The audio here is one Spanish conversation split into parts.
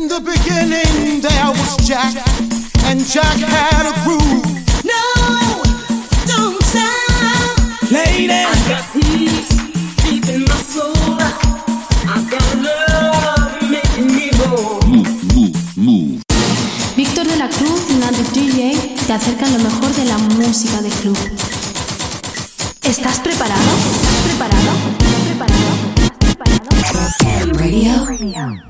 In the beginning there was Jack, and Jack had a groove. No, don't stop. Lady, I got peace deep in my soul. I got love making me whole. Víctor de la Cruz y Nandi DJ te acercan lo mejor de la música de club. ¿Estás preparado? ¿Estás preparado? ¿Estás preparado? ¿Estás preparado? Radio.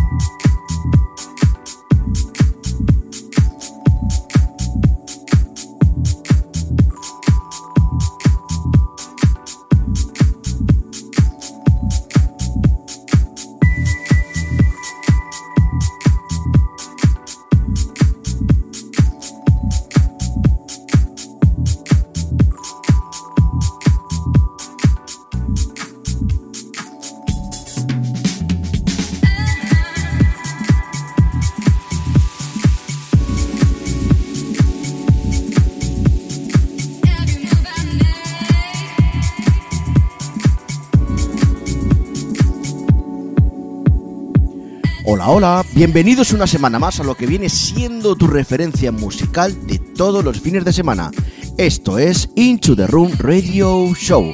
Hola, hola, bienvenidos una semana más a lo que viene siendo tu referencia musical de todos los fines de semana. Esto es Into the Room Radio Show.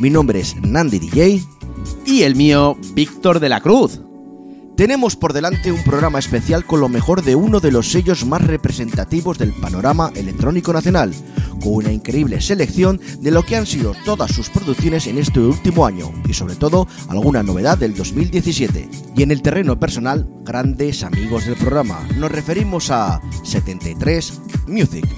Mi nombre es Nandi DJ. Y el mío, Víctor de la Cruz. Tenemos por delante un programa especial con lo mejor de uno de los sellos más representativos del panorama electrónico nacional, con una increíble selección de lo que han sido todas sus producciones en este último año y sobre todo alguna novedad del 2017. Y en el terreno personal, grandes amigos del programa, nos referimos a 73 Music.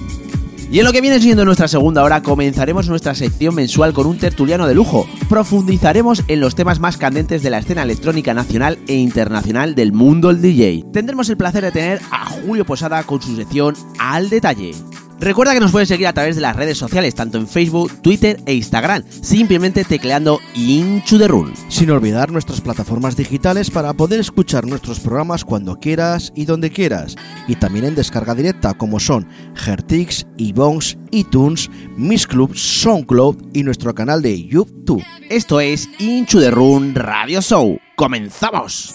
Y en lo que viene siendo nuestra segunda hora, comenzaremos nuestra sección mensual con un tertuliano de lujo. Profundizaremos en los temas más candentes de la escena electrónica nacional e internacional del mundo del DJ. Tendremos el placer de tener a Julio Posada con su sección Al Detalle. Recuerda que nos puedes seguir a través de las redes sociales, tanto en Facebook, Twitter e Instagram, simplemente tecleando Into the Room. Sin olvidar nuestras plataformas digitales para poder escuchar nuestros programas cuando quieras y donde quieras. Y también en descarga directa como son Hertix, iBones, iTunes, Miss Club, SoundCloud y nuestro canal de YouTube. Esto es Into the Room Radio Show. ¡Comenzamos!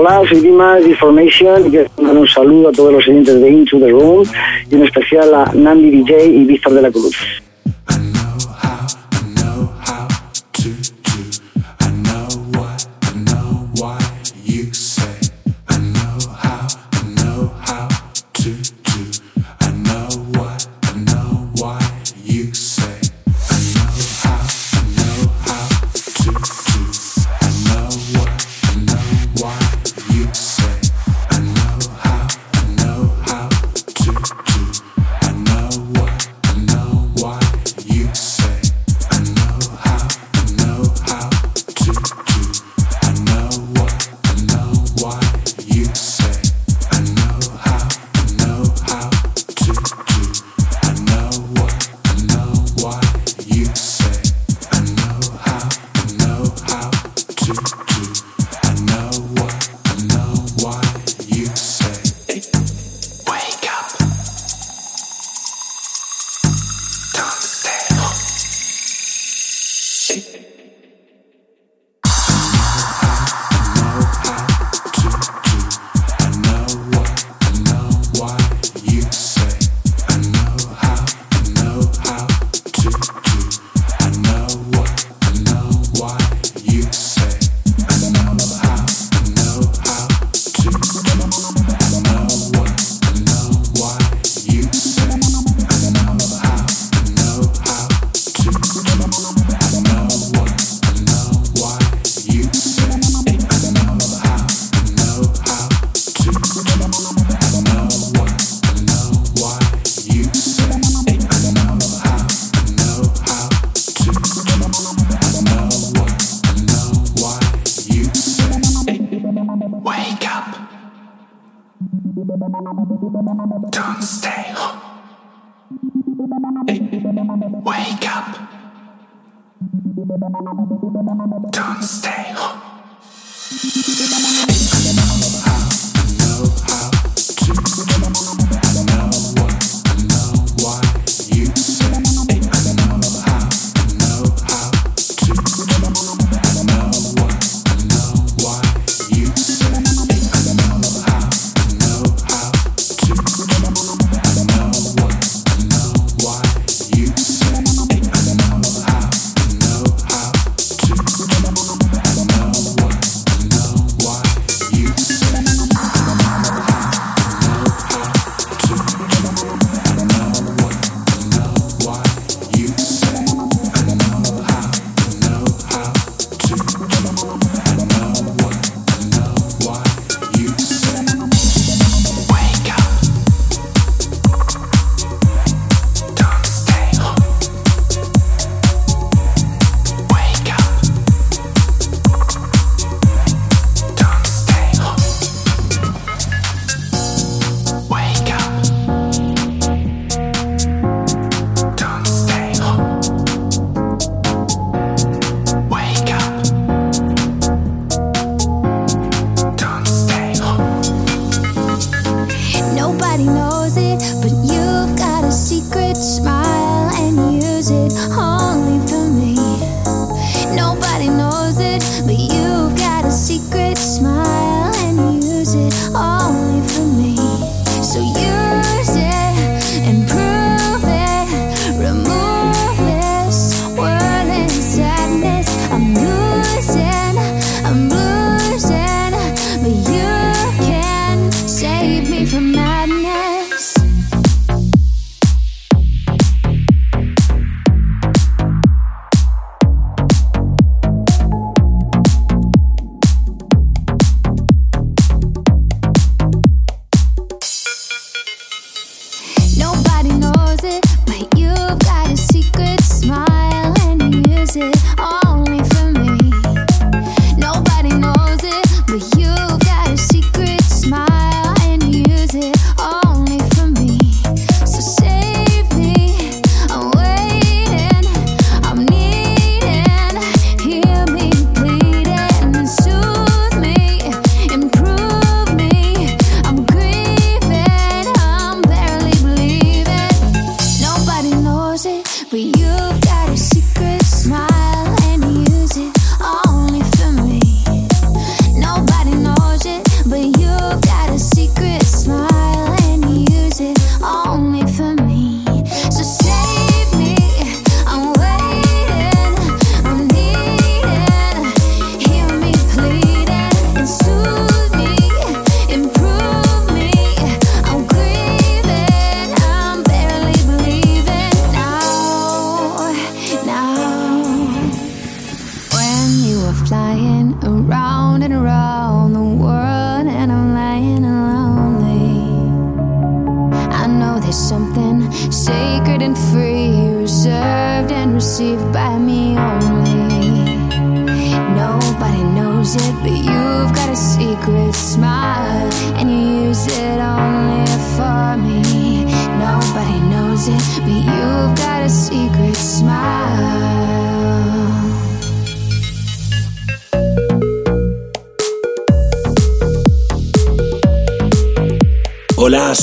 Hola, soy Dimas de Information y quiero mandar un saludo a todos los oyentes de Into the Room y en especial a Nandi DJ y Víctor de la Cruz.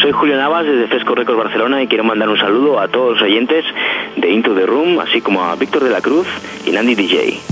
Soy Julio Navas desde Fresco Records Barcelona y quiero mandar un saludo a todos los oyentes de Into the Room, así como a Víctor de la Cruz y Nandi DJ.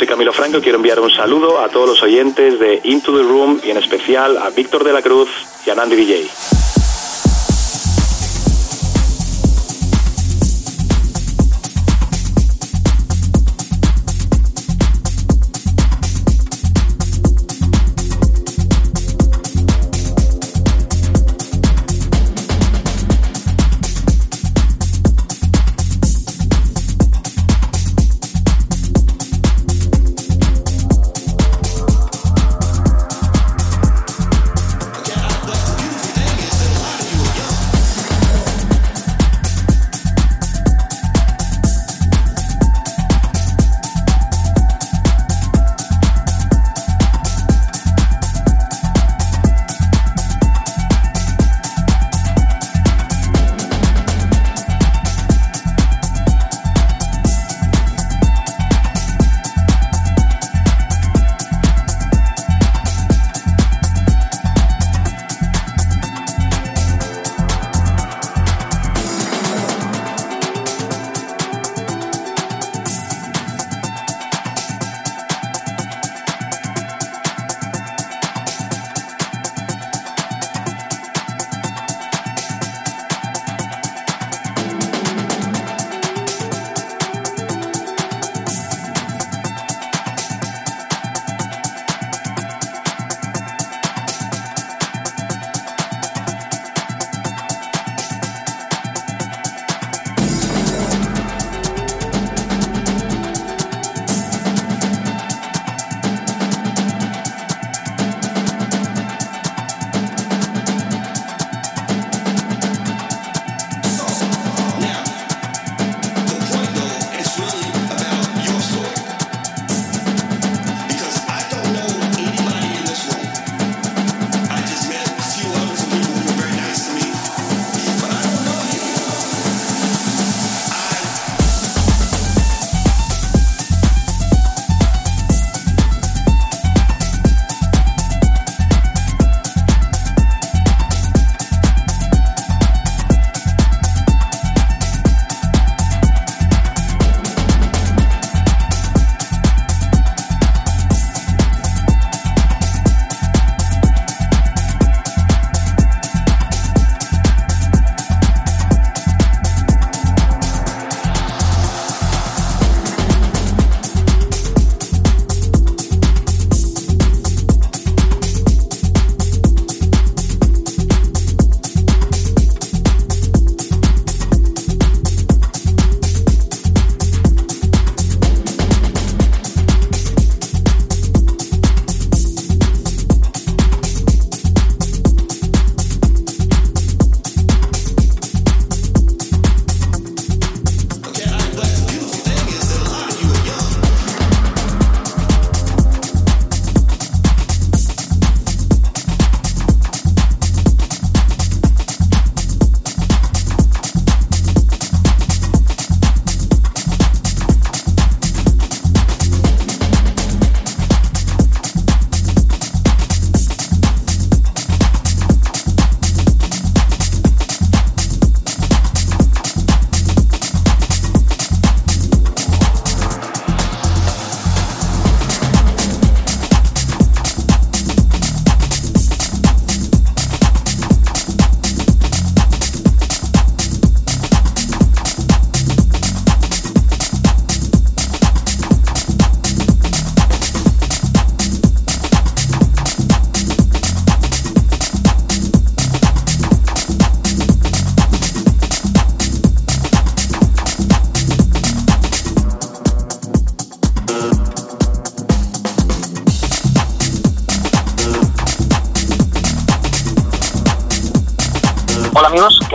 Soy Camilo Franco y quiero enviar un saludo a todos los oyentes de Into the Room y en especial a Víctor de la Cruz y a Nandy DJ.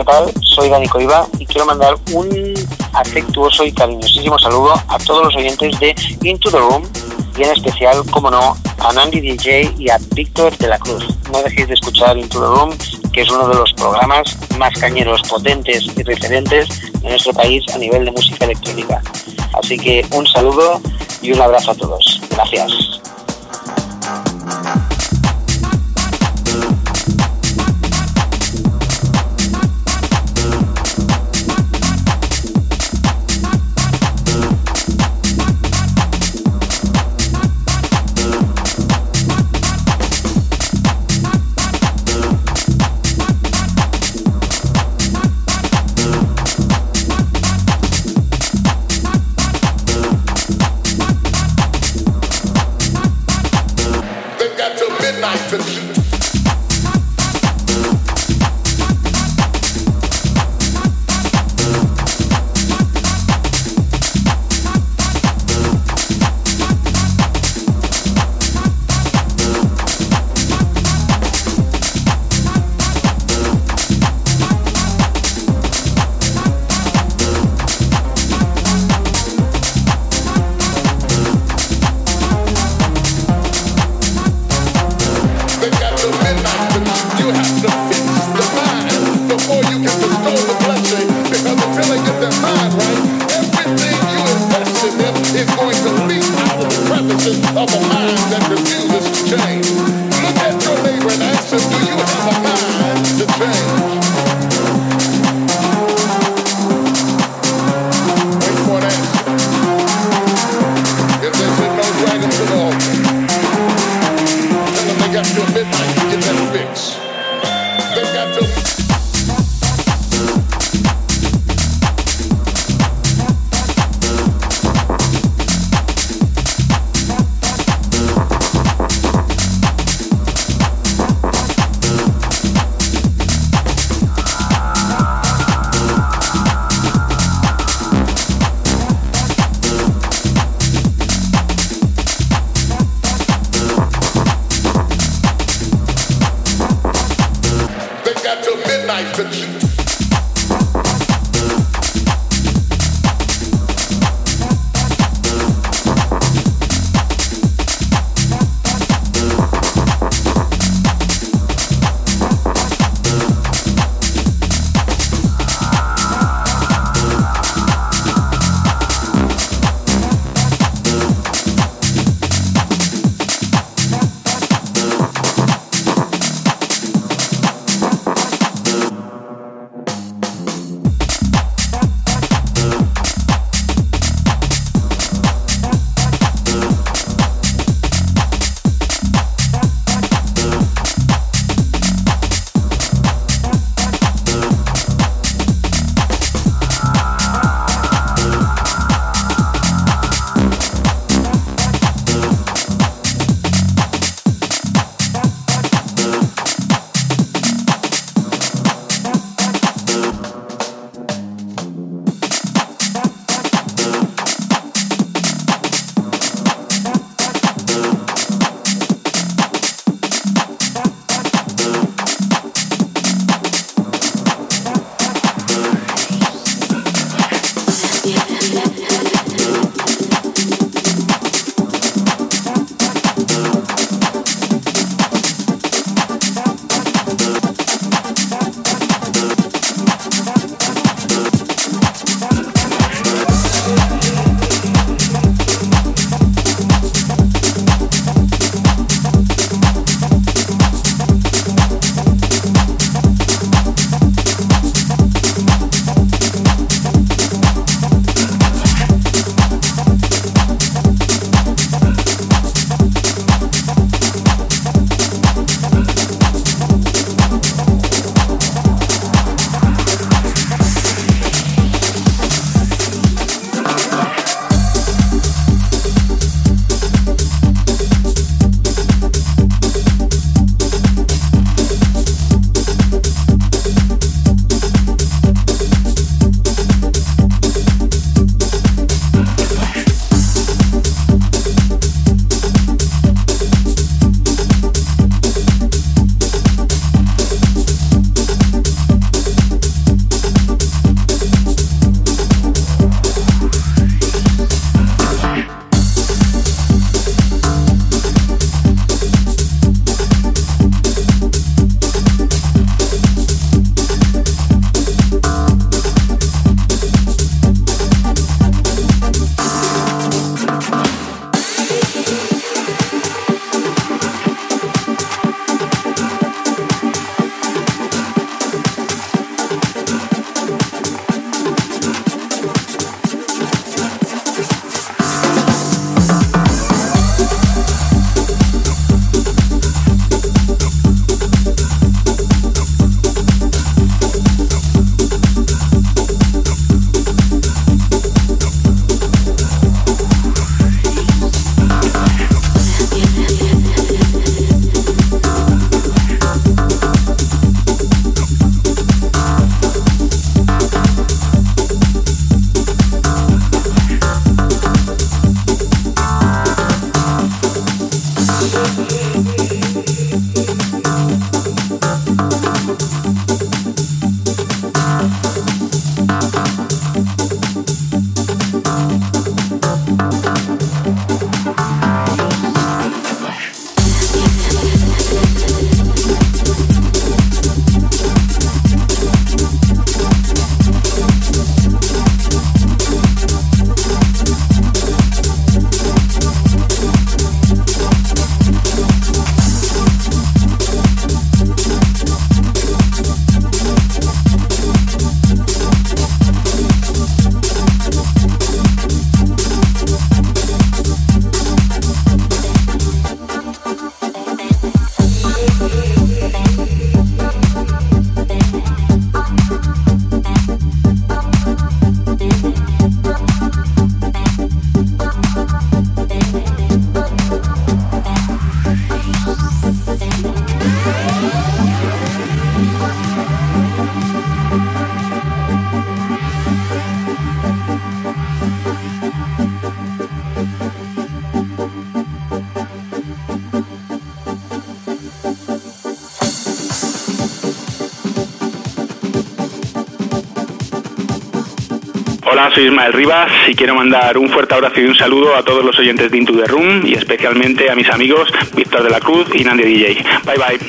Tal? Soy Dani Coiva y quiero mandar un afectuoso y cariñosísimo saludo a todos los oyentes de Into the Room y en especial, como no, a Nandy DJ y a Víctor de la Cruz. No dejéis de escuchar Into the Room, que es uno de los programas más cañeros, potentes y referentes de nuestro país a nivel de música electrónica. Así que un saludo y un abrazo a todos. Gracias. Hola, soy Ismael Rivas y quiero mandar un fuerte abrazo y un saludo a todos los oyentes de Into the Room y especialmente a mis amigos Víctor de la Cruz y Nandy DJ. Bye bye.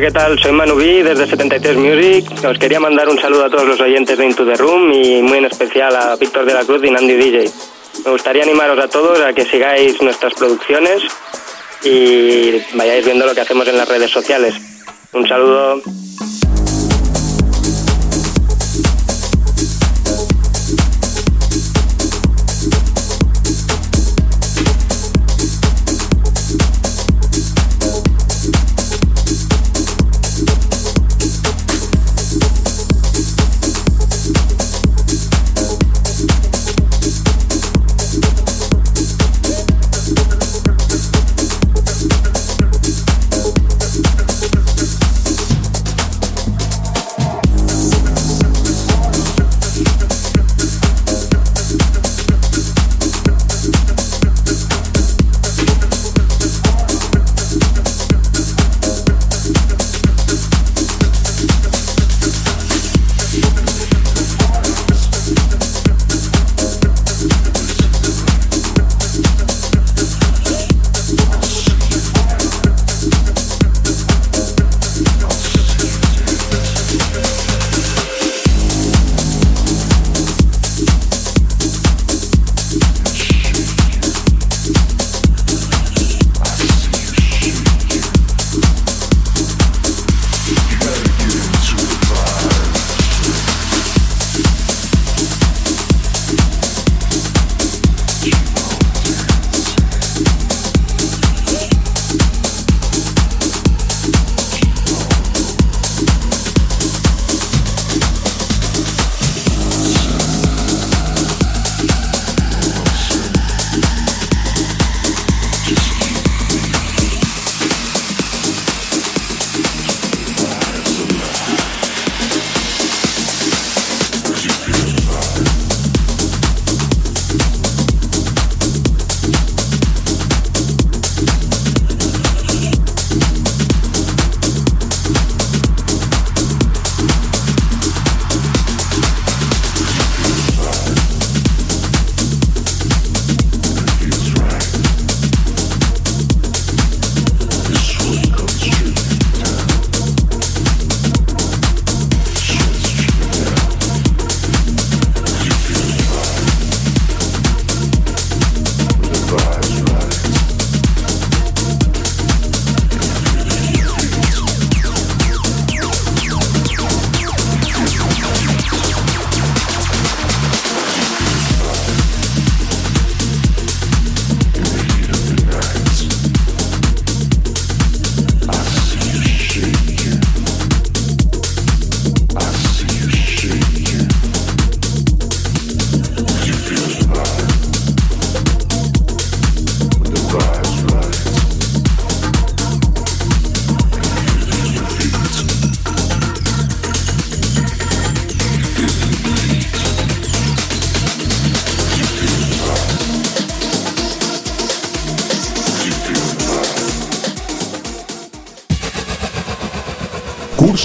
¿Qué tal? Soy Manu B desde 73 Music. Os quería mandar un saludo a todos los oyentes de Into the Room y muy en especial a Víctor de la Cruz y Nandi DJ. Me gustaría animaros a todos a que sigáis nuestras producciones y vayáis viendo lo que hacemos en las redes sociales. Un saludo.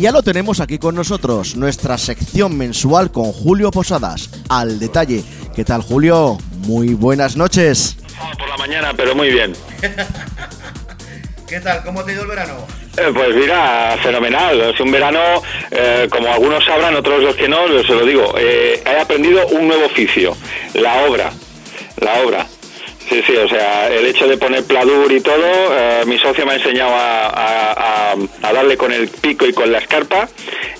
Ya lo tenemos aquí con nosotros, nuestra sección mensual con Julio Posadas. Al detalle. ¿Qué tal, Julio? Muy buenas noches. Por la mañana, pero muy bien. ¿Qué tal? ¿Cómo te ha ido el verano? Eh, pues mira, fenomenal. Es un verano, eh, como algunos sabrán, otros los que no, se lo digo. eh, he aprendido un nuevo oficio, la obra. La obra. Sí, o sea, el hecho de poner pladur y todo, eh, mi socio me ha enseñado a, a- a- a darle con el pico y con la escarpa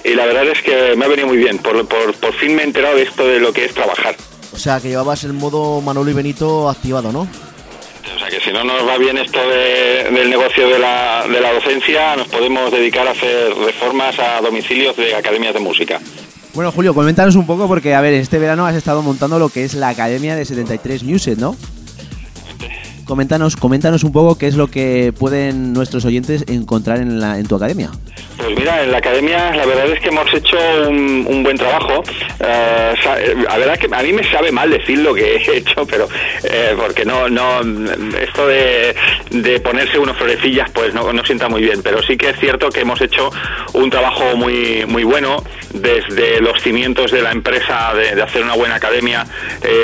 y la verdad es que me ha venido muy bien. Por, por, por fin me he enterado de esto de lo que es trabajar. O sea, que llevabas el modo Manolo y Benito activado, ¿no? O sea, que si no nos va bien esto de- del negocio de la, de la docencia, nos podemos dedicar a hacer reformas a domicilios de academias de música. Bueno, Julio, coméntanos un poco porque, a ver, este verano has estado montando lo que es la Academia de 73 Music, ¿no? Coméntanos, coméntanos un poco qué es lo que pueden nuestros oyentes encontrar en, la, en tu academia. Pues mira, en la academia la verdad es que hemos hecho un, buen trabajo. Eh, eh, la verdad es que a mí me sabe mal decir lo que he hecho, pero eh, porque no, no, esto de, ponerse unos florecillas pues no, no sienta muy bien. Pero sí que es cierto que hemos hecho un trabajo muy, muy bueno desde los cimientos de la empresa de, hacer una buena academia,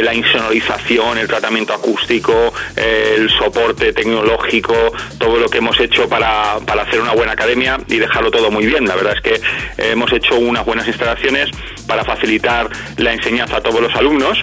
la insonorización, el tratamiento acústico, eh, el soporte tecnológico, todo lo que hemos hecho para, para hacer una buena academia y dejarlo todo muy bien. La verdad es que eh, hemos hecho unas buenas instalaciones para facilitar la enseñanza a todos los alumnos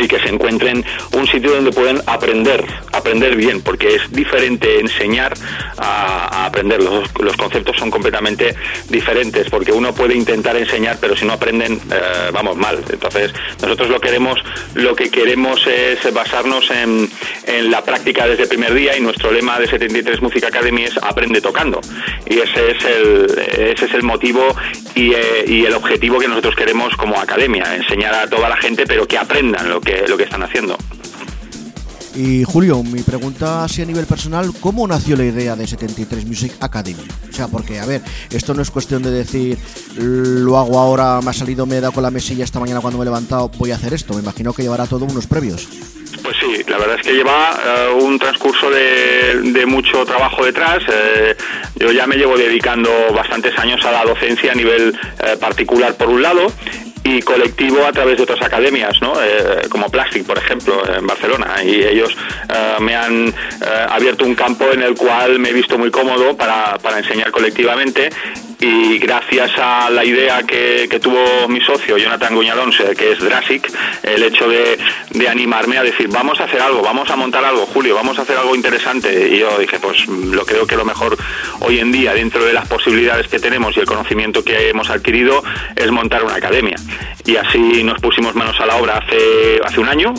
y que se encuentren un sitio donde pueden aprender, aprender bien, porque es diferente enseñar a, aprender. Los, los conceptos son completamente diferentes, porque uno puede intentar enseñar, pero si no aprenden, eh, vamos mal. Entonces, nosotros lo queremos, lo que queremos es basarnos en, en la práctica desde el primer día y nuestro lema de 73 Music Academy es aprende tocando. Y ese es el, ese es el motivo y, eh, y el objetivo que nosotros queremos como academia, enseñar a toda la gente, pero que aprendan que, lo que están haciendo. Y Julio, mi pregunta así a nivel personal, ¿cómo nació la idea de 73 Music Academy? O sea, porque, a ver, esto no es cuestión de decir, lo hago ahora, me ha salido, me he dado con la mesilla esta mañana cuando me he levantado, voy a hacer esto. Me imagino que llevará todo unos previos. Pues sí, la verdad es que lleva eh, un transcurso de, de mucho trabajo detrás. Eh, yo ya me llevo dedicando bastantes años a la docencia a nivel eh, particular por un lado y colectivo a través de otras academias, ¿no? Eh, como Plastic, por ejemplo, en Barcelona. Y ellos eh, me han eh, abierto un campo en el cual me he visto muy cómodo para, para enseñar colectivamente y gracias a la idea que, tuvo mi socio Jonathan Guñalons, eh, que es Drasic, el hecho de, de animarme a decir, vamos a hacer algo, vamos a montar algo, Julio, vamos a hacer algo interesante. Y yo dije, pues lo creo que lo mejor hoy en día, dentro de las posibilidades que tenemos y el conocimiento que hemos adquirido, es montar una academia. Y así nos pusimos manos a la obra hace, hace un año,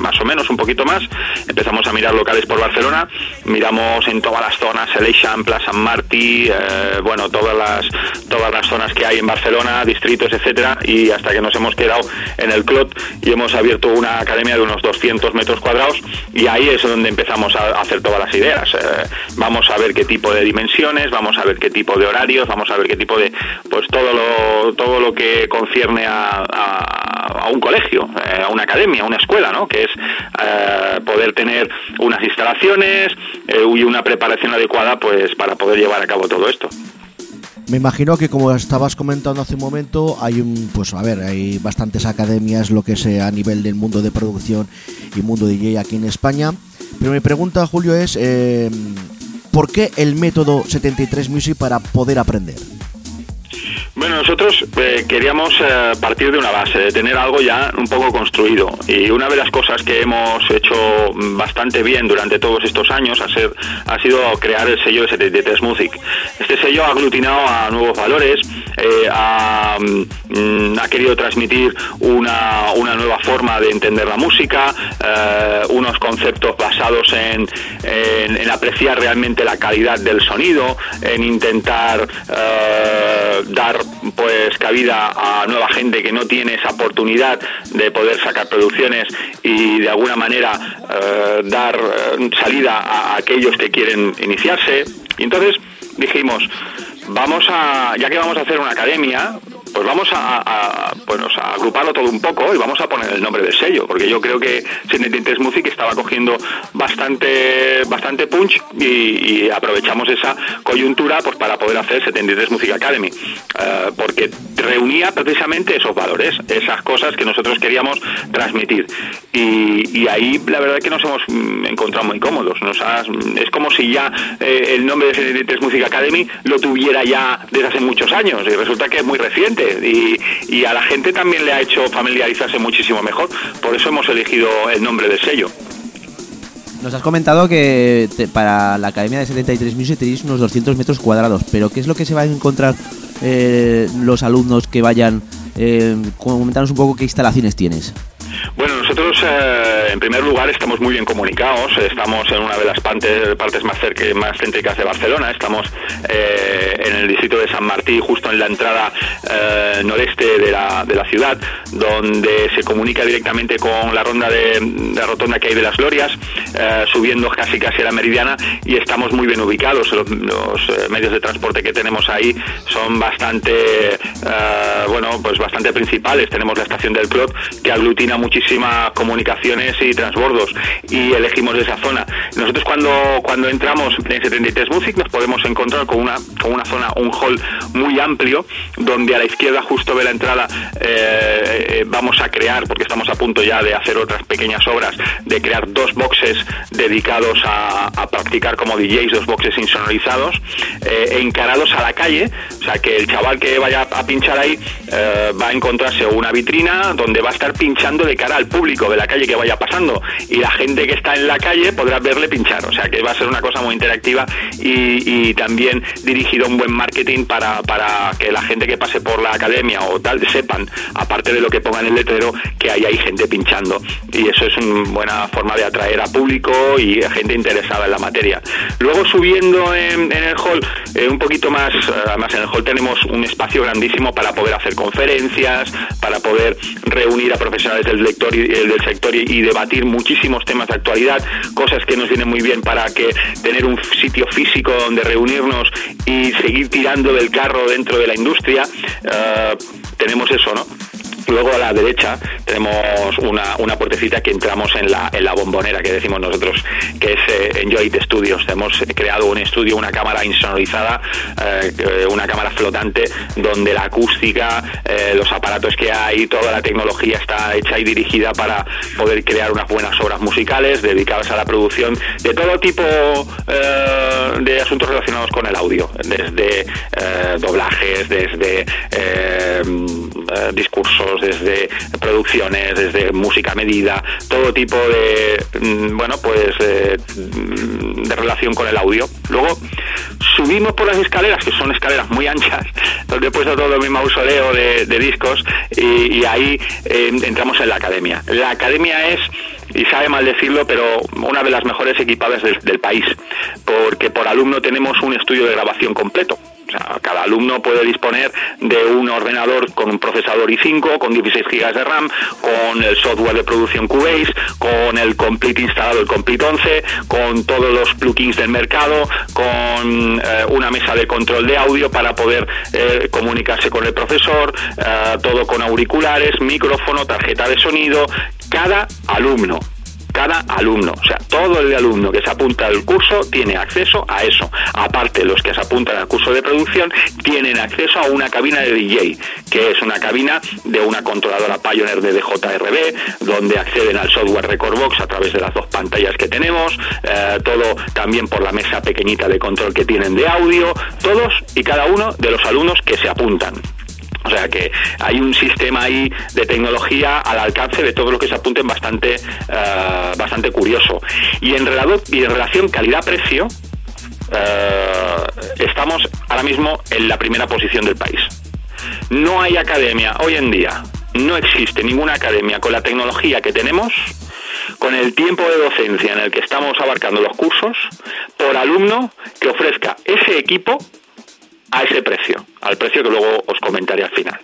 más o menos, un poquito más. Empezamos a mirar locales por Barcelona, miramos en todas las zonas, el Eixample, San Martí, eh, bueno, todas las, todas las zonas que hay en Barcelona, distritos, etcétera, y hasta que nos hemos quedado en el Clot y hemos abierto una academia de unos 200 metros cuadrados y ahí es donde empezamos a hacer todas las ideas. Eh, vamos a ver qué tipo de dimensiones, vamos a ver qué tipo de horarios, vamos a ver qué tipo de, pues todo lo, todo lo que concierne a, a- un colegio, eh, a una academia, a una escuela, ¿no? Es eh, poder tener unas instalaciones eh, y una preparación adecuada, pues para poder llevar a cabo todo esto. Me imagino que como estabas comentando hace un momento, hay un, pues a ver, hay bastantes academias, lo que sea a nivel del mundo de producción y mundo DJ aquí en España. Pero mi pregunta, Julio, es eh, ¿por qué el método 73 Music para poder aprender? Bueno, nosotros eh, queríamos eh, partir de una base, de tener algo ya un poco construido. Y una de las cosas que hemos hecho bastante bien durante todos estos años ha, ser- ha sido crear el sello de 73 Music. Este sello ha aglutinado a nuevos valores, eh, ha, mm, ha querido transmitir una, una nueva forma de entender la música, eh, unos conceptos basados en, en- en apreciar realmente la calidad del sonido, en intentar dar pues cabida a nueva gente que no tiene esa oportunidad de poder sacar producciones y de alguna manera eh, dar eh, salida a aquellos que quieren iniciarse. Y entonces dijimos, vamos a, ya que vamos a hacer una academia, pues vamos a, bueno, a agruparlo todo un poco y vamos a poner el nombre del sello, porque yo creo que 73 Music estaba cogiendo bastante bastante punch y, aprovechamos esa coyuntura pues para poder hacer 73 Music Academy, eh, porque reunía precisamente esos valores, esas cosas que nosotros queríamos transmitir. Y, y ahí la verdad es que nos hemos mm, encontrado muy cómodos. Nos has- es como si ya eh, el nombre de 73 Music Academy lo tuviera ya desde hace muchos años y resulta que es muy reciente y, y a la gente también le ha hecho familiarizarse muchísimo mejor. Por eso hemos elegido el nombre del sello. Nos has comentado que te- para la Academia de 73 Music tenéis unos 200 metros cuadrados, pero ¿qué es lo que se va a encontrar eh, los alumnos que vayan? Eh, comentanos un poco qué instalaciones tienes. Bueno, nosotros eh, en primer lugar estamos muy bien comunicados, estamos en una de las partes, partes más, cerca, más céntricas de Barcelona, estamos eh, en el distrito de San Martí, justo en la entrada eh, noreste de la, de la ciudad, donde se comunica directamente con la ronda de, la rotonda que hay de las Glorias, subiendo casi casi a la meridiana y estamos muy bien ubicados. Los, medios de transporte que tenemos ahí son bastante, bueno, pues bastante principales. Tenemos la estación del Clot que aglutina comunicaciones y transbordos y elegimos esa zona. Nosotros cuando, cuando entramos en 73 Music nos podemos encontrar con una, con una zona, un hall muy amplio donde a la izquierda justo de la entrada eh, eh, vamos a crear, porque estamos a punto ya de hacer otras pequeñas obras, de crear dos boxes dedicados a, practicar como DJs, dos boxes insonorizados, eh, encarados a la calle, o sea que el chaval que vaya a pinchar ahí va a encontrarse una vitrina donde va a estar pinchando de cara al público de la calle que vaya pasando. Y la gente que está en la calle podrá verle pinchar, o sea que va a ser una cosa muy interactiva y, y también dirigido a un buen marketing para, para que la gente que pase por la academia o tal sepan, aparte de lo que pongan en el letrero, que ahí hay gente pinchando. Y eso es una buena forma de atraer a público y a gente interesada en la materia. Luego subiendo en, en el hall, eh, un poquito más, eh, además en el hall tenemos un espacio grandísimo para poder hacer conferencias, para poder reunir a profesionales del, lector y, eh, del sector y, debatir muchísimos temas de actualidad, cosas que nos vienen muy bien para que tener un sitio físico donde reunirnos y seguir tirando del carro dentro de la industria. eh, tenemos eso, ¿no? Luego a la derecha tenemos una, una puertecita que entramos en la, en la bombonera que decimos nosotros, que es eh, Enjoy Studios. Hemos creado un estudio, una cámara insonorizada, eh, una cámara flotante, donde la acústica, eh, los aparatos que hay, toda la tecnología está hecha y dirigida para poder crear unas buenas obras musicales dedicadas a la producción de todo tipo eh, de asuntos relacionados con el audio, desde doblajes, desde eh, desde producciones, desde música medida, todo tipo de, mm, bueno, pues eh, mm, de relación con el audio. Luego subimos por las escaleras, que son escaleras muy anchas, donde he puesto todo mi mausoleo de, de discos y, ahí eh, entramos en la academia. La academia es y sabe mal decirlo, pero una de las mejores equipadas del país, porque por alumno tenemos un estudio de grabación completo. Cada alumno puede disponer de un ordenador con un procesador i5, con 16 GB de RAM, con el software de producción Cubase, con el Complete instalado, el Complete 11, con todos los plugins del mercado, con eh, una mesa de control de audio para poder eh, comunicarse con el profesor, eh, todo con auriculares, micrófono, tarjeta de sonido, cada alumno cada alumno, o sea, todo el alumno que se apunta al curso tiene acceso a eso. Aparte, los que se apuntan al curso de producción tienen acceso a una cabina de DJ, que es una cabina de una controladora Pioneer de DJRB, donde acceden al software Recordbox a través de las dos pantallas que tenemos, eh, todo también por la mesa pequeñita de control que tienen de audio, todos y cada uno de los alumnos que se apuntan. Que hay un sistema ahí de tecnología al alcance de todo lo que se apunten bastante, eh, bastante curioso. Y en, relado- y en relación calidad-precio, eh, estamos ahora mismo en la primera posición del país. No hay academia hoy en día, no existe ninguna academia con la tecnología que tenemos, con el tiempo de docencia en el que estamos abarcando los cursos, por alumno que ofrezca ese equipo a ese precio, al precio que luego os comentaré al final.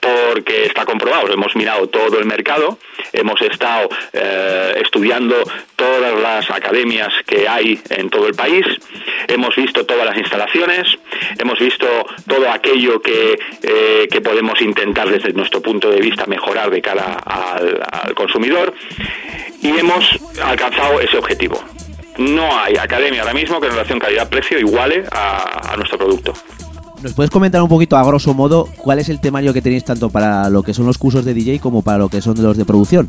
Porque está comprobado, hemos mirado todo el mercado, hemos estado eh, estudiando todas las academias que hay en todo el país, hemos visto todas las instalaciones, hemos visto todo aquello que, eh, que podemos intentar desde nuestro punto de vista mejorar de cara al, al consumidor y hemos alcanzado ese objetivo. No hay academia ahora mismo que en relación calidad-precio iguale a- a nuestro producto. ¿Nos puedes comentar un poquito, a grosso modo, cuál es el temario que tenéis tanto para lo que son los cursos de DJ como para lo que son los de producción?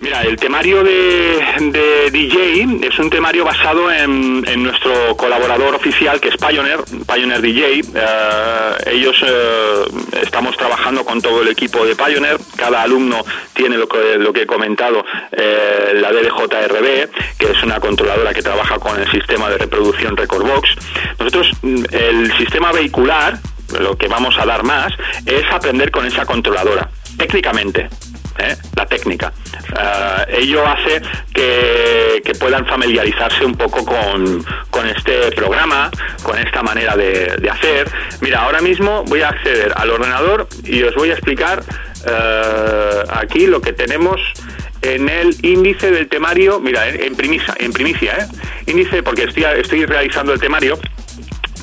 Mira, el temario de, de DJ es un temario basado en, nuestro colaborador oficial que es Pioneer, Pioneer DJ. Eh, ellos eh, estamos trabajando con todo el equipo de Pioneer. Cada alumno tiene lo que, lo que he comentado, eh, la DDJRB, que es una controladora que trabaja con el sistema de reproducción Recordbox. Nosotros, mm, el sistema vehicular, lo que vamos a dar más, es aprender con esa controladora, técnicamente. ¿Eh? la técnica. Eh, ello hace que, que puedan familiarizarse un poco con, con este programa, con esta manera de, de hacer. Mira, ahora mismo voy a acceder al ordenador y os voy a explicar eh, aquí lo que tenemos en el índice del temario, mira, en, primisa, en primicia, ¿eh? índice, porque estoy, estoy realizando el temario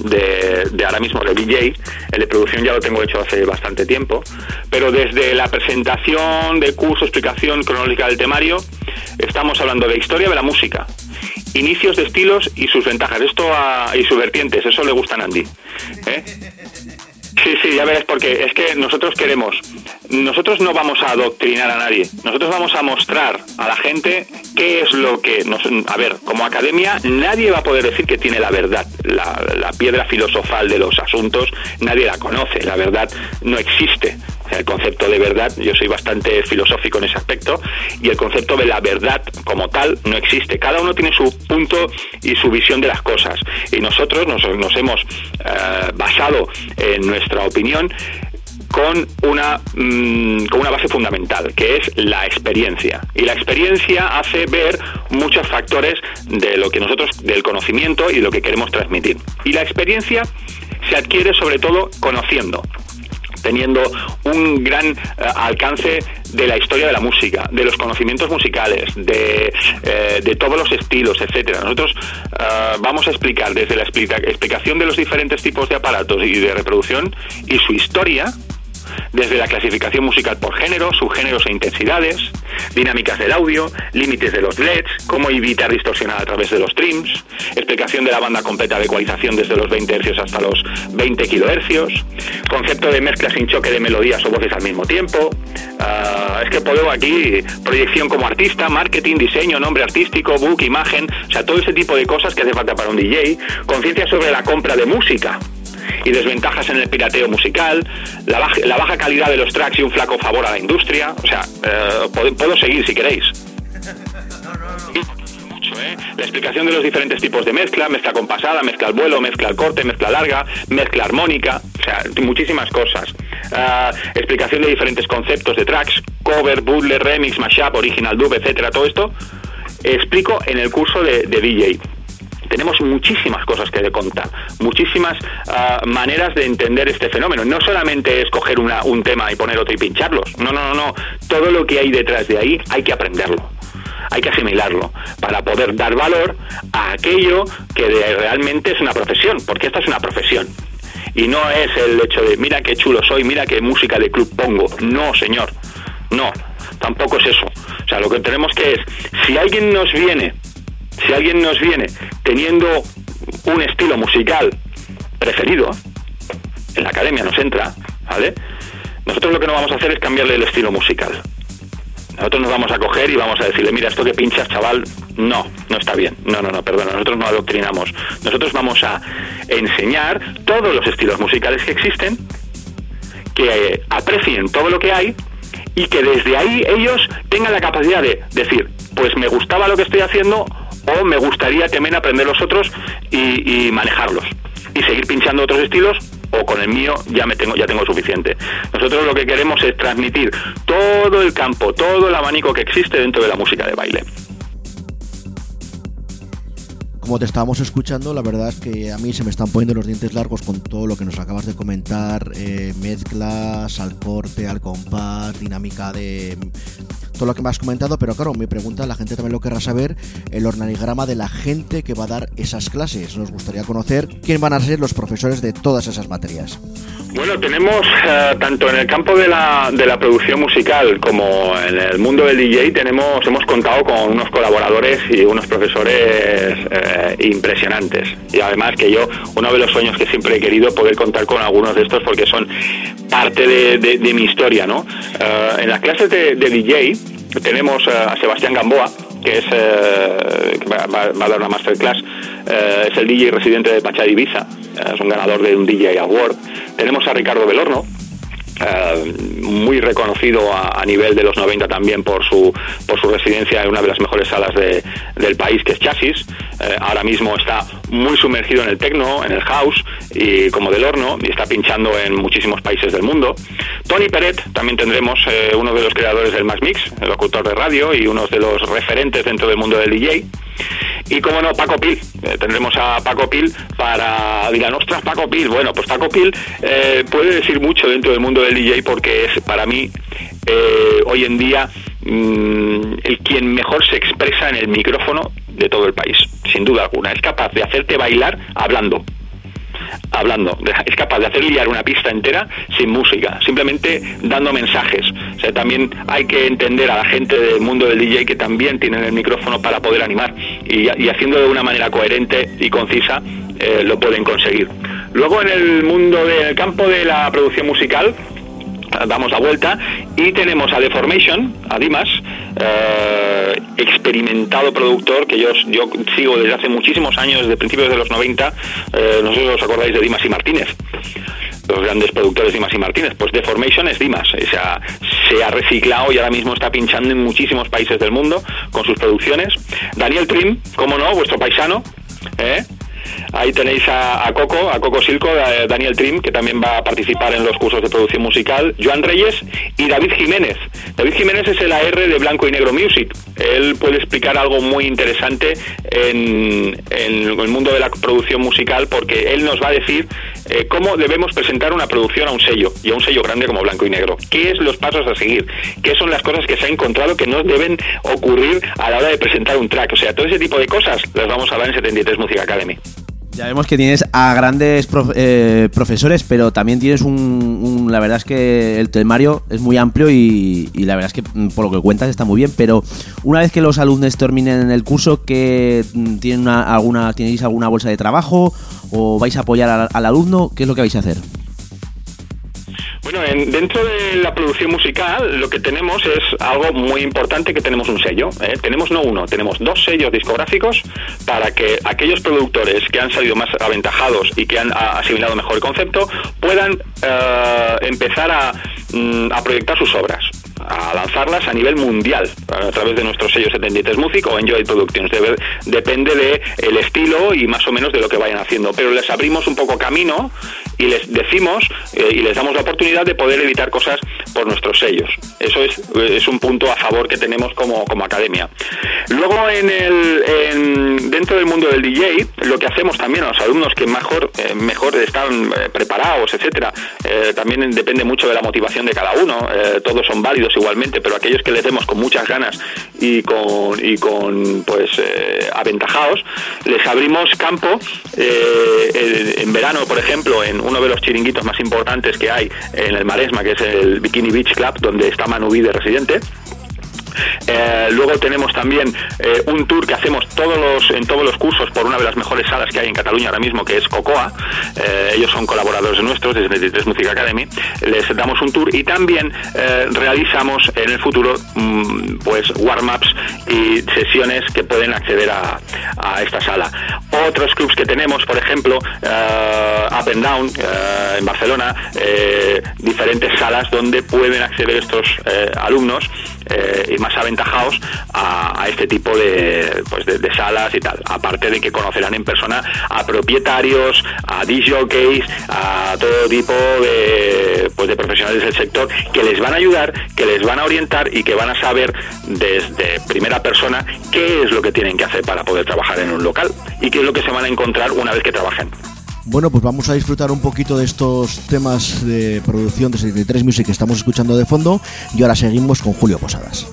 de, de ahora mismo de DJ, el de producción ya lo tengo hecho hace bastante tiempo, pero desde la presentación de curso, explicación cronológica del temario, estamos hablando de historia de la música, inicios de estilos y sus ventajas, esto a- y sus vertientes, eso le gusta a Andy. ¿eh? Sí, sí, ya verás, porque es que nosotros queremos, nosotros no vamos a adoctrinar a nadie, nosotros vamos a mostrar a la gente qué es lo que, nos, a ver, como academia nadie va a poder decir que tiene la verdad, la, piedra filosofal de los asuntos, nadie la conoce, la verdad no existe. O sea, El concepto de verdad, yo soy bastante filosófico en ese aspecto, y el concepto de la verdad como tal no existe. Cada uno tiene su punto y su visión de las cosas. Y nosotros nos, nos hemos eh, basado en nuestra opinión con una, mm, con una base fundamental, que es la experiencia. Y la experiencia hace ver muchos factores de lo que nosotros, del conocimiento y de lo que queremos transmitir. Y la experiencia se adquiere sobre todo conociendo teniendo un gran eh, alcance de la historia de la música, de los conocimientos musicales, de, eh, de todos los estilos, etcétera. Nosotros eh, vamos a explicar desde la explica- explicación de los diferentes tipos de aparatos y de reproducción y su historia, desde la clasificación musical por género, subgéneros e intensidades, dinámicas del audio, límites de los LEDs, cómo evitar distorsionar a través de los trims, explicación de la banda completa de ecualización desde los 20 Hz hasta los 20 kHz, concepto de mezcla sin choque de melodías o voces al mismo tiempo. Ah, es que puedo aquí proyección como artista, marketing, diseño, nombre artístico, book, imagen, o sea, todo ese tipo de cosas que hace falta para un DJ, conciencia sobre la compra de música y desventajas en el pirateo musical, la baja, calidad de los tracks y un flaco favor a la industria. O sea, eh, puedo, seguir si queréis. ¿eh? La explicación de los diferentes tipos de mezcla, mezcla compasada, mezcla al vuelo, mezcla al corte, mezcla larga, mezcla armónica, o sea, muchísimas cosas. Ah, explicación de diferentes conceptos de tracks, cover, bootleg, remix, mashup, original dub, etcétera, todo esto explico en el curso de DJ tenemos muchísimas cosas que contar, muchísimas ah, maneras de entender este fenómeno. No solamente es coger una- un tema y poner otro y pincharlos. No, no, no, no. Todo lo que hay detrás de ahí hay que aprenderlo. Hay que asimilarlo para poder dar valor a aquello que realmente es una profesión, porque esta es una profesión. Y no es el hecho de, mira qué chulo soy, mira qué música de club pongo. No, señor. No, tampoco es eso. O sea, lo que tenemos que es, si alguien nos viene si alguien nos viene teniendo un estilo musical preferido, en la academia nos entra, ¿vale? Nosotros lo que no vamos a hacer es cambiarle el estilo musical. Nosotros nos vamos a coger y vamos a decirle, mira, esto que pinchas, chaval, no, no está bien. No, no, no, perdona, nosotros no adoctrinamos. Nosotros vamos a enseñar todos los estilos musicales que existen, que eh, aprecien todo lo que hay y que desde ahí ellos tengan la capacidad de decir, pues me gustaba lo que estoy haciendo o me gustaría también aprender los otros y, y manejarlos. Y seguir pinchando otros estilos o con el mío ya me tengo ya tengo suficiente. Nosotros lo que queremos es transmitir todo el campo, todo el abanico que existe dentro de la música de baile. Como te estábamos escuchando, la verdad es que a mí se me están poniendo los dientes largos con todo lo que nos acabas de comentar, eh, mezclas, al corte, al compás, dinámica de todo lo que me has comentado, pero claro, mi pregunta, la gente también lo querrá saber, el organigrama de la gente que va a dar esas clases. Nos gustaría conocer quién van a ser los profesores de todas esas materias. Bueno, tenemos eh, tanto en el campo de la, de la producción musical como en el mundo del DJ, tenemos, hemos contado con unos colaboradores y unos profesores eh, impresionantes. Y además que yo, uno de los sueños que siempre he querido, poder contar con algunos de estos porque son parte de, de- mi historia, ¿no? Eh, en las clases de, de DJ tenemos eh, a Sebastián Gamboa, que es eh, va, a dar una masterclass, eh, es el DJ residente de Pachá de Ibiza, eh, es un ganador de un DJ Award. Tenemos a Ricardo Belorno, muy reconocido a, nivel de los 90 también por su por su residencia en una de las mejores salas de- del país que es Chasis Eh, ahora mismo está muy sumergido en el techno en el house y como del horno y está pinchando en muchísimos países del mundo. Tony Peret también tendremos eh, uno de los creadores del Mass Mix el locutor de radio y uno de los referentes dentro del mundo del DJ y como no, Paco Pil. Eh, tendremos a Paco Pil para. Dirán, ostras, Paco Pil. Bueno, pues Paco Pil eh, puede decir mucho dentro del mundo del DJ porque es para mí eh, hoy en día mm, el quien mejor se expresa en el micrófono de todo el país, sin duda alguna. Es capaz de hacerte bailar hablando hablando. Es capaz de hacer liar una pista entera sin música, simplemente dando mensajes. O sea, también hay que entender a la gente del mundo del DJ que también tienen el micrófono para poder animar y, haciendo de una manera coherente y concisa eh, lo pueden conseguir. Luego en el mundo del campo de la producción musical damos la vuelta y tenemos a Deformation, a Dimas, eh, experimentado productor que yo, yo sigo desde hace muchísimos años, desde principios de los 90, eh, no si os acordáis de Dimas y Martínez los grandes productores Dimas y Martínez, pues Deformation es Dimas, o sea, se ha reciclado y ahora mismo está pinchando en muchísimos países del mundo con sus producciones. Daniel Trim, como no, vuestro paisano, ¿eh? Ahí tenéis a, Coco, a Coco Silco, a Daniel Trim, que también va a participar en los cursos de producción musical, Joan Reyes y David Jiménez. David Jiménez es el AR de Blanco y Negro Music. Él puede explicar algo muy interesante en, el mundo de la producción musical porque él nos va a decir eh, cómo debemos presentar una producción a un sello y a un sello grande como Blanco y Negro. ¿Qué es los pasos a seguir? ¿Qué son las cosas que se ha encontrado que no deben ocurrir a la hora de presentar un track? O sea, todo ese tipo de cosas las vamos a hablar en 73 Music Academy. Ya vemos que tienes a grandes prof- eh, profesores, pero también tienes un, un- La verdad es que el temario es muy amplio y, la verdad es que mm, por lo que cuentas está muy bien. Pero una vez que los alumnos terminen el curso, que tienen una, alguna, ¿tenéis alguna bolsa de trabajo o vais a apoyar al, al alumno? ¿Qué es lo que vais a hacer? Bueno, en- dentro de la producción musical lo que tenemos es algo muy importante que tenemos un sello. ¿eh? Tenemos no uno, tenemos dos sellos discográficos para que aquellos productores que han salido más aventajados y que han a- asimilado mejor el concepto puedan eh, empezar a, mm, a proyectar sus obras a lanzarlas a nivel mundial a través de nuestro sello 73 Music o Enjoy Productions. Debe- depende de estilo y más o menos de lo que vayan haciendo. Pero les abrimos un poco camino y les decimos eh, y les damos la oportunidad de poder editar cosas por nuestros sellos. Eso es, es un punto a favor que tenemos como, como academia. Luego en el, en- dentro del mundo del DJ, lo que hacemos también a los alumnos que mejor, eh, mejor están eh, preparados, etcétera, también depende mucho de la motivación de cada uno. todos son válidos igualmente, pero aquellos que les demos con muchas ganas y con, y con pues eh, aventajados, les abrimos campo eh, en verano, por ejemplo, en uno de los chiringuitos más importantes que hay en el Maresma, que es el Bikini Beach Club, donde está Manubi de residente. Eh, luego tenemos también eh, un tour que hacemos todos los, en todos los cursos por una de las mejores salas que hay en Cataluña ahora mismo, que es Cocoa. Eh, ellos son colaboradores nuestros desde 23 Music Academy. Les damos un tour y también realizamos en el futuro mm, pues warm-ups y sesiones que pueden acceder a, a esta sala. Otros clubs que tenemos, por ejemplo, Up and Down en Barcelona, diferentes salas donde pueden acceder estos alumnos más aventajados a, este tipo de, pues de, salas y tal. Aparte de que conocerán en persona a propietarios, a DJs, a todo tipo de, pues de profesionales del sector que les van a ayudar, que les van a orientar y que van a saber desde primera persona qué es lo que tienen que hacer para poder trabajar en un local y qué es lo que se van a encontrar una vez que trabajen. Bueno, pues vamos a disfrutar un poquito de estos temas de producción de 73 Music que estamos escuchando de fondo y ahora seguimos con Julio Posadas.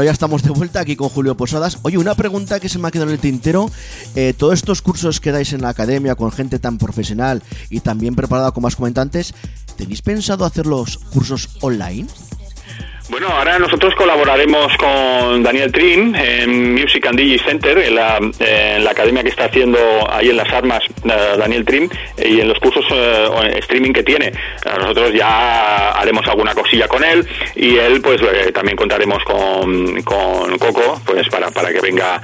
Bueno, ya estamos de vuelta aquí con Julio Posadas. Oye, una pregunta que se me ha quedado en el tintero. Eh, todos estos cursos que dais en la academia con gente tan profesional y tan bien preparada como has comentado antes, ¿tenéis pensado hacer los cursos online? Bueno, ahora nosotros colaboraremos con Daniel Trin en Music and Digi Center, en la, academia que está haciendo ahí en las armas eh, Daniel Trin y en los cursos eh, streaming que tiene. Eh, Nosotros ya haremos alguna cosilla con él y él pues también contaremos con, con Coco pues para, para que venga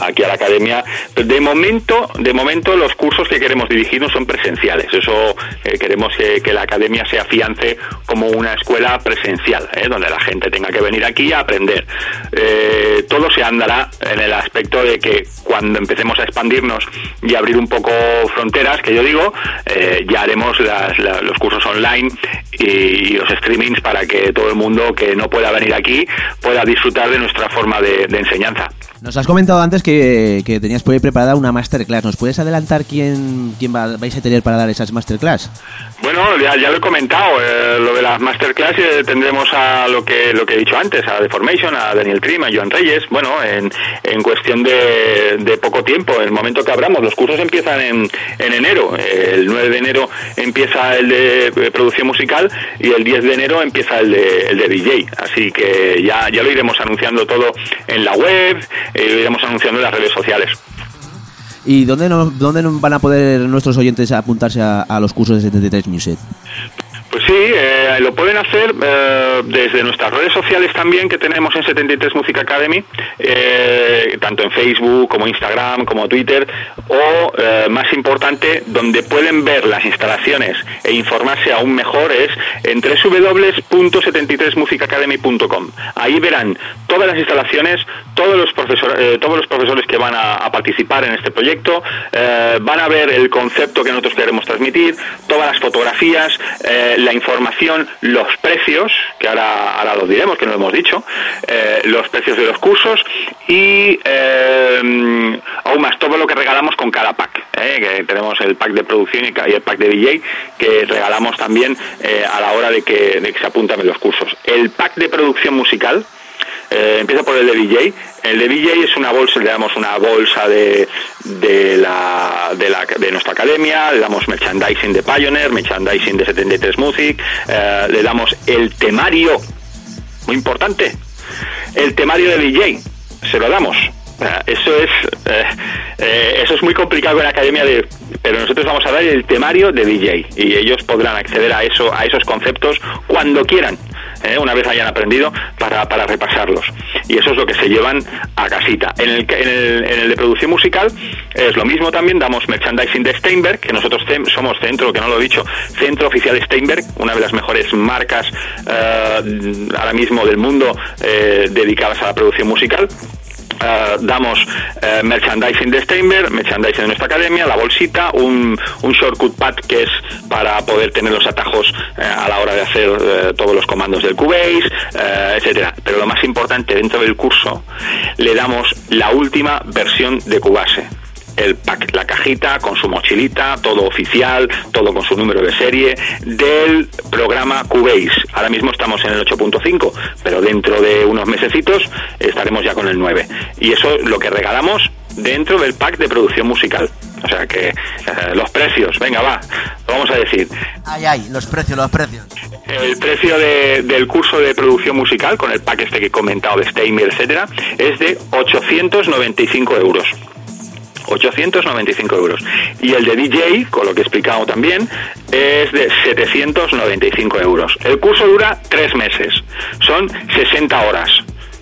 aquí a la academia. De momento, de momento los cursos que queremos dirigirnos son presenciales. Eso queremos que, que la academia se afiance como una escuela presencial, ¿eh? donde la gente tenga que venir aquí a aprender. Eh, todo se andará en el aspecto de que cuando empecemos a expandirnos y abrir un poco fronteras, que yo digo, eh, ya haremos los cursos online y, los streamings para que todo el mundo que no pueda venir aquí pueda disfrutar de nuestra forma de enseñanza. Nos has comentado antes que, que tenías por ahí preparada una masterclass. ¿Nos puedes adelantar quién, quién va- vais a tener para dar esas masterclass? Bueno, ya, lo he comentado, eh, lo de las masterclass eh, tendremos a lo que lo que he dicho antes, a Deformation, a Daniel Trim, a Joan Reyes, bueno, en, en cuestión de, de poco tiempo, en el momento que abramos, los cursos empiezan en, en enero, el 9 de enero empieza el de eh, producción musical y el 10 de enero empieza el de, el de DJ, así que ya, ya lo iremos anunciando todo en la web, eh, lo iremos anunciando en las redes sociales. ¿Y dónde, dónde van a poder nuestros oyentes apuntarse a, a los cursos de 73 Music? Pues sí, eh, lo pueden hacer eh, desde nuestras redes sociales también que tenemos en 73 Music Academy, eh, tanto en Facebook como Instagram como Twitter, o eh, más importante, donde pueden ver las instalaciones e informarse aún mejor es en www.73musicacademy.com. Ahí verán todas las instalaciones, todos los, eh, todos los profesores que van a, a participar en este proyecto, van a ver el concepto que nosotros queremos transmitir, todas las fotografías, la información, los precios, que ahora, ahora los diremos, que no lo hemos dicho, eh, los precios de los cursos y eh, aún más todo lo que regalamos con cada pack. eh, que tenemos el pack de producción y el pack de DJ que regalamos también eh, a la hora de que, se apuntan los cursos. El pack de producción musical eh, empieza por el de DJ. El de DJ es una bolsa, le damos una bolsa de, de, la, de, la- de nuestra academia, le damos merchandising de Pioneer, merchandising de 73 Music, eh, le damos el temario, muy importante, el temario de DJ, se lo damos. Eso es eh, eh, eso es muy complicado en la academia de pero nosotros vamos a dar el temario de DJ y ellos podrán acceder a eso a esos conceptos cuando quieran eh, una vez hayan aprendido para, para repasarlos. Y eso es lo que se llevan a casita. En el, en el, de producción musical es lo mismo también damos merchandising de Steinberg que nosotros somos centro que no lo he dicho centro oficial Steinberg una de las mejores marcas eh, ahora mismo del mundo eh, dedicadas a la producción musical eh, damos eh, merchandising de Steinberg, merchandising de nuestra academia, la bolsita, un, shortcut pad que es para poder tener los atajos eh, a la hora de hacer todos los comandos del Cubase, etcétera. Pero lo más importante dentro del curso le damos la última versión de Cubase el pack, la cajita con su mochilita, todo oficial, todo con su número de serie del programa Cubase. Ahora mismo estamos en el 8.5, pero dentro de unos mesecitos estaremos ya con el 9. Y eso es lo que regalamos dentro del pack de producción musical. O sea que eh, los precios, venga va, lo vamos a decir. Ay, ay, los precios, los precios. El precio de- del curso de producción musical, con el pack este que he comentado de Steinberg, etcétera, es de 895 euros. 895 euros. Y el de DJ, con lo que he explicado también, es de 795 euros. El curso dura tres meses. Son 60 horas.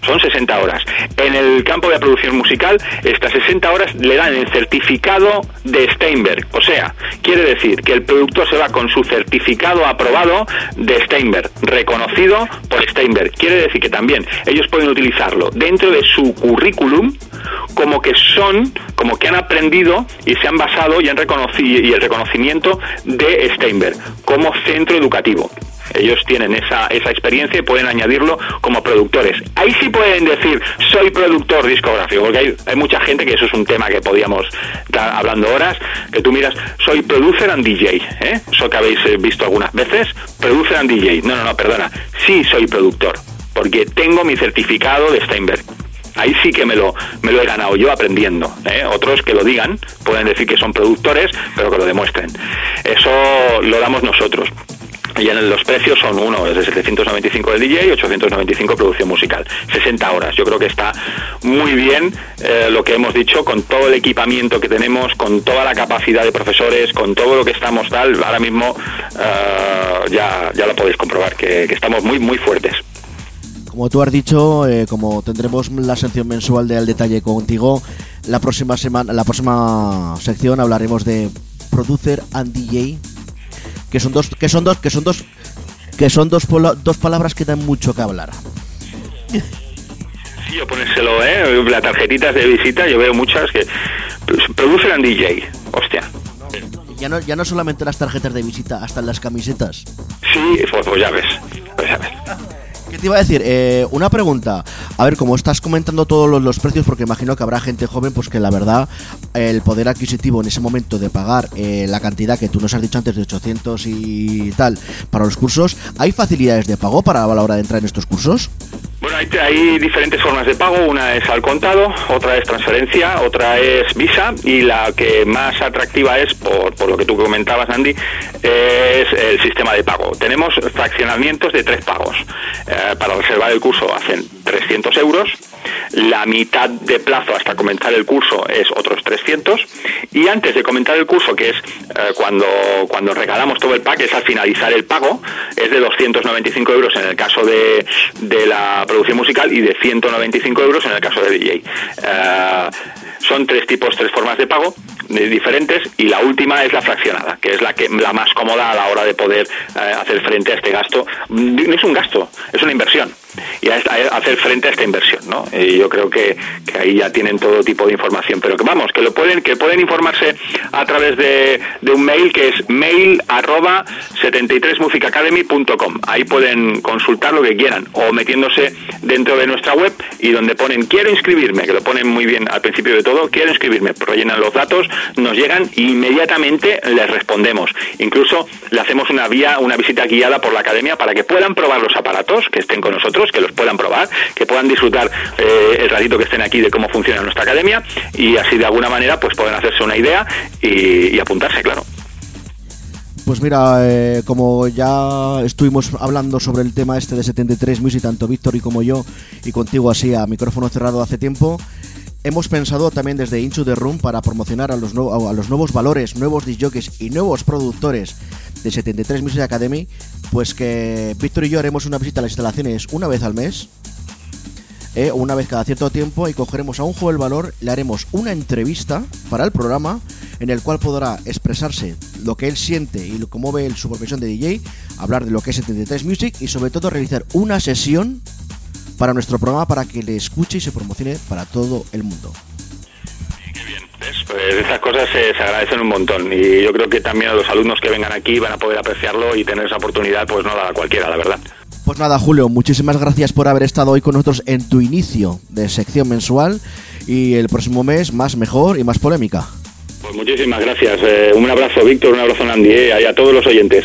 Son 60 horas. En el campo de la producción musical, estas 60 horas le dan el certificado de Steinberg. O sea, quiere decir que el productor se va con su certificado aprobado de Steinberg, reconocido por Steinberg. Quiere decir que también ellos pueden utilizarlo dentro de su currículum como que son, como que han aprendido y se han basado y han reconocido y el reconocimiento de Steinberg como centro educativo. Ellos tienen esa, esa experiencia y pueden añadirlo como productores. Ahí sí pueden decir, soy productor discográfico, porque hay, hay mucha gente que eso es un tema que podíamos estar hablando horas, que tú miras, soy producer and DJ, ¿eh? Eso que habéis eh, visto algunas veces, producer and DJ. No, no, no, perdona, sí soy productor. porque tengo mi certificado de Steinberg. Ahí sí que me lo, me lo he ganado yo aprendiendo. ¿eh? Otros que lo digan, pueden decir que son productores, pero que lo demuestren. Eso lo damos nosotros. Y en los precios son uno, desde 795 del DJ y 895 producción musical. 60 horas. Yo creo que está muy bien eh, lo que hemos dicho, con todo el equipamiento que tenemos, con toda la capacidad de profesores, con todo lo que estamos tal. Ahora mismo eh, ya, ya lo podéis comprobar, que estamos muy, muy fuertes. Como tú has dicho, eh, como tendremos la sección mensual de Al Detalle contigo, la próxima semana, la próxima sección hablaremos de Producer and DJ, que son dos, que son dos, que son dos, que son dos, dos palabras que dan mucho que hablar. Sí, o ponérselo, ¿eh? Las tarjetitas de visita, yo veo muchas que producen en DJ. Hostia. Ya no, ya no solamente las tarjetas de visita, hasta las camisetas. Sí, pues, pues ya ves. Pues ya ves. ¿Qué te iba a decir? Eh, una pregunta. A ver, como estás comentando todos los, los precios, porque imagino que habrá gente joven, pues que la verdad, el poder adquisitivo en ese momento de pagar eh, la cantidad que tú nos has dicho antes de 800 y tal para los cursos, ¿hay facilidades de pago para a la hora de entrar en estos cursos? Bueno, hay, hay diferentes formas de pago. Una es al contado, otra es transferencia, otra es Visa y la que más atractiva es, por, lo que tú comentabas, Andy, es el sistema de pago. Tenemos fraccionamientos de tres pagos. Eh, para reservar el curso hacen 300 euros. La mitad de plazo hasta comenzar el curso es otros 300 y antes de comenzar el curso, que es eh, cuando, cuando regalamos todo el pack, es al finalizar el pago, es de 295 euros en el caso de, de la producción musical y de 195 euros en el caso de DJ. Eh, son tres tipos, tres formas de pago diferentes y la última es la fraccionada, que es la que la más cómoda a la hora de poder eh, hacer frente a este gasto. No es un gasto, es una inversión y a, hacer frente a esta inversión, ¿no? Y yo creo que, que ahí ya tienen todo tipo de información, pero que vamos, que lo pueden, que pueden informarse a través de, de un mail que es mail arroba 73musicacademy.com. Ahí pueden consultar lo que quieran o metiéndose dentro de nuestra web y donde ponen quiero inscribirme, que lo ponen muy bien al principio de todo, quiero inscribirme, rellenan los datos, nos llegan e inmediatamente les respondemos. Incluso le hacemos una vía, una visita guiada por la academia para que puedan probar los aparatos, que estén con nosotros, que los puedan probar, que puedan disfrutar eh, el ratito que estén aquí de cómo funciona nuestra academia y así de alguna manera pues pueden hacerse una idea y, apuntarse, claro. Pues mira, eh, como ya estuvimos hablando sobre el tema este de 73 Music, tanto Víctor y como yo, y contigo así a micrófono cerrado hace tiempo, hemos pensado también desde Into the Room para promocionar a los, a los nuevos valores, nuevos disjockeys y nuevos productores de 73 Music Academy, pues que Víctor y yo haremos una visita a las instalaciones una vez al mes, eh, una vez cada cierto tiempo, y cogeremos a un juego del valor, le haremos una entrevista para el programa en el cual podrá expresarse lo que él siente y cómo ve su profesión de DJ, hablar de lo que es 73 Music y sobre todo realizar una sesión para nuestro programa para que le escuche y se promocione para todo el mundo. Pues estas cosas se, se agradecen un montón y yo creo que también a los alumnos que vengan aquí van a poder apreciarlo y tener esa oportunidad, pues no la da cualquiera, la verdad. Pues nada, Julio, muchísimas gracias por haber estado hoy con nosotros en tu inicio de sección mensual y el próximo mes más mejor y más polémica. Pues muchísimas gracias. Eh, un abrazo, Víctor, un abrazo, Nandy, eh, y a todos los oyentes.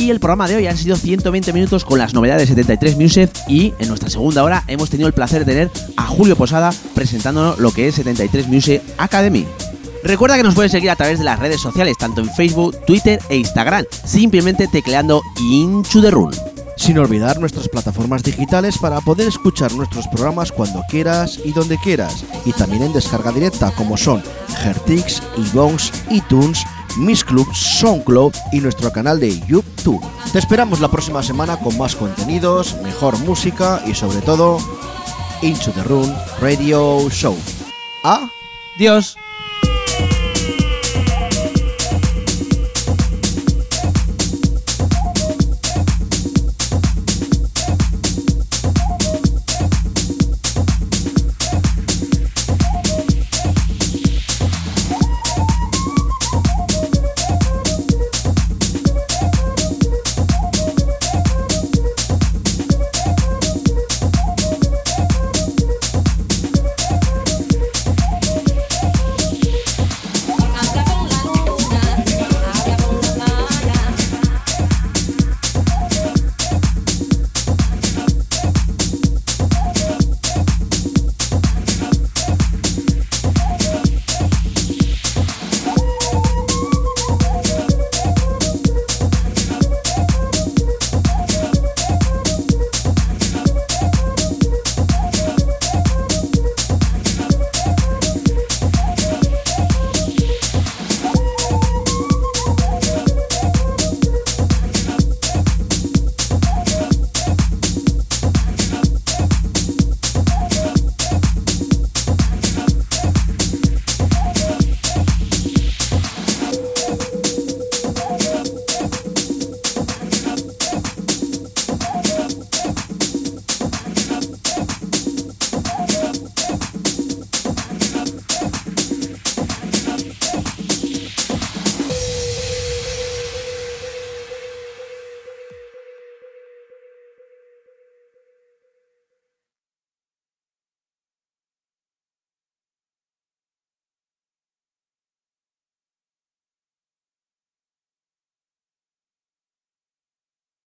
Y el programa de hoy. Han sido 120 minutos con las novedades de 73 Music y en nuestra segunda hora hemos tenido el placer de tener a Julio Posada presentándonos lo que es 73 Music Academy. Recuerda que nos puedes seguir a través de las redes sociales, tanto en Facebook, Twitter e Instagram, simplemente tecleando Into the Run. Sin olvidar nuestras plataformas digitales para poder escuchar nuestros programas cuando quieras y donde quieras. Y también en descarga directa como son Gertix, iVox, iTunes, Miss Club, SoundCloud y nuestro canal de YouTube. Te esperamos la próxima semana con más contenidos, mejor música y sobre todo Into the Room Radio Show. ¡Adiós!